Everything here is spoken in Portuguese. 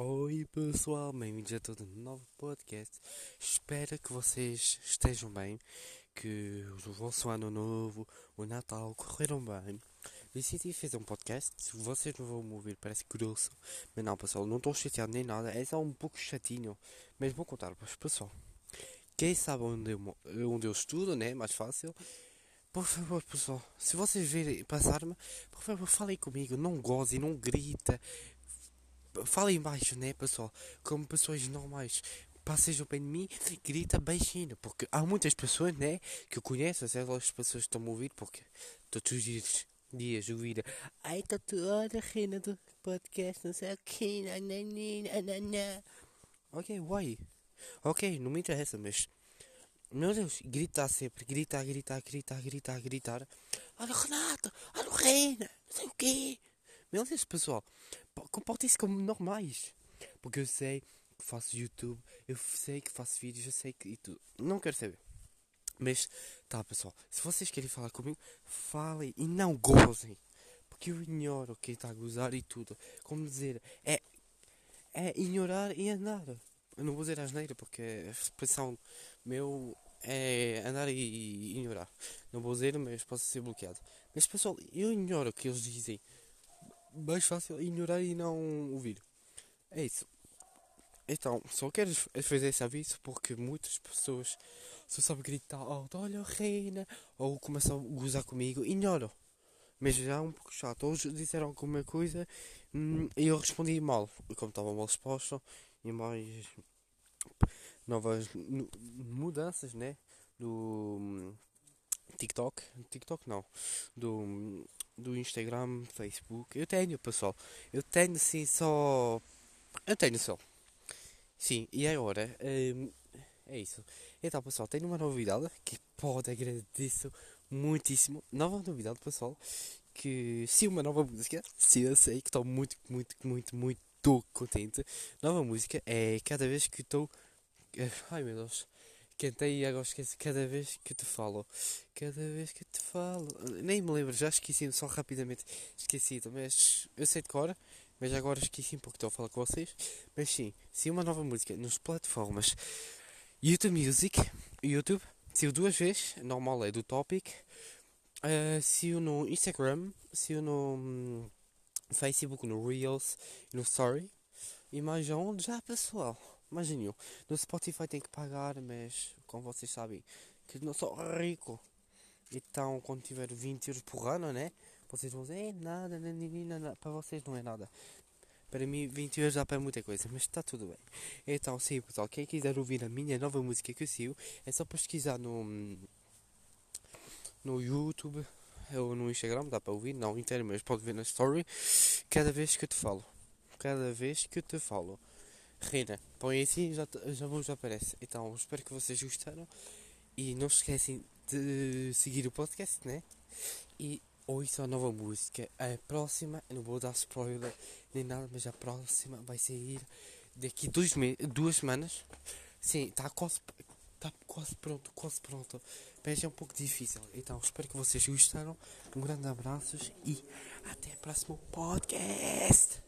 Oi pessoal, bem-vindos a todo um novo podcast. Espero que vocês estejam bem, que o vosso ano novo, o Natal correram bem. Decidi fazer um podcast, se vocês não vão me ouvir, parece grosso, mas não pessoal, não estou chateado nem nada, é só um pouco chatinho, mas vou contar-vos pessoal. Quem sabe onde eu, onde eu estudo, né, mais fácil, por favor, pessoal, se vocês virem passar-me, por favor, falem comigo, não goze, não grita, falem baixo, né, pessoal? Como pessoas normais. Passem bem de mim, grita baixinho, porque há muitas pessoas, né, que eu conheço, aquelas pessoas estão a ouvir, porque todos os dias, dias ouvir, ai, está toda a do podcast, não sei o que, nananina, Ok, uai. Ok, não me interessa, mas. Meu Deus, gritar sempre, gritar, gritar, gritar, gritar, gritar. Olha o Renato, olha o Reina, não sei o quê. Meu Deus, pessoal, comportem-se como normais. Porque eu sei que faço YouTube, eu sei que faço vídeos, eu sei que e tudo. Não quero saber. Mas, tá pessoal, se vocês querem falar comigo, falem e não gozem. Porque eu ignoro quem está a gozar e tudo. Como dizer, é, é ignorar e andar. Eu não vou dizer asneira porque a expressão meu é andar e ignorar. Não vou dizer, mas posso ser bloqueado. Mas pessoal, eu ignoro o que eles dizem mais fácil ignorar e não ouvir. É isso. Então, só quero fazer esse aviso porque muitas pessoas só sabem gritar alto, olha reina, ou começam a gozar comigo, ignoram. Mas já é um pouco chato. Hoje disseram alguma coisa hum, e eu respondi mal. Como estava mal exposto e mais novas mudanças, né? Do hum, TikTok. TikTok não. Do hum, do Instagram, Facebook. Eu tenho, pessoal. Eu tenho sim só. Eu tenho só. Sim, e agora? Um, é isso. Então, pessoal, tenho uma novidade que pode agradecer muitíssimo. Nova novidade, pessoal. Que se uma nova música, sim, eu sei que estou muito, muito, muito, muito contente. Nova música é cada vez que estou. Ai meu Deus Cantei e agora esqueci cada vez que te falo. Cada vez que te falo. Nem me lembro, já esqueci só rapidamente. Esqueci, mas eu sei de cor. Mas agora esqueci um pouco estou a falar com vocês. Mas sim, se uma nova música nas plataformas YouTube Music, YouTube, se duas vezes, normal é do Topic. Uh, se no Instagram, se no um, Facebook, no Reels, no Story. E mais onde já pessoal. Imaginem, no Spotify tem que pagar, mas como vocês sabem, que não sou rico. Então, quando tiver 20 euros por ano, né? Vocês vão dizer, é nada, nada, nada, para vocês não é nada. Para mim, 20 euros dá para muita coisa, mas está tudo bem. Então, sim, pessoal, quem quiser ouvir a minha nova música que eu sigo, é só pesquisar no, no YouTube ou no Instagram, dá para ouvir, não inteiro, mas pode ver na story, cada vez que eu te falo. Cada vez que eu te falo. Rina, põe assim já, já vos aparece. Então, espero que vocês gostaram. E não se esquecem de seguir o podcast, né? E ouçam a nova música. A próxima, não vou dar spoiler nem nada, mas a próxima vai sair daqui dois duas semanas. Sim, está quase, tá quase pronto, quase pronto. Mas é um pouco difícil. Então, espero que vocês gostaram. Um grande abraço e até o próximo podcast.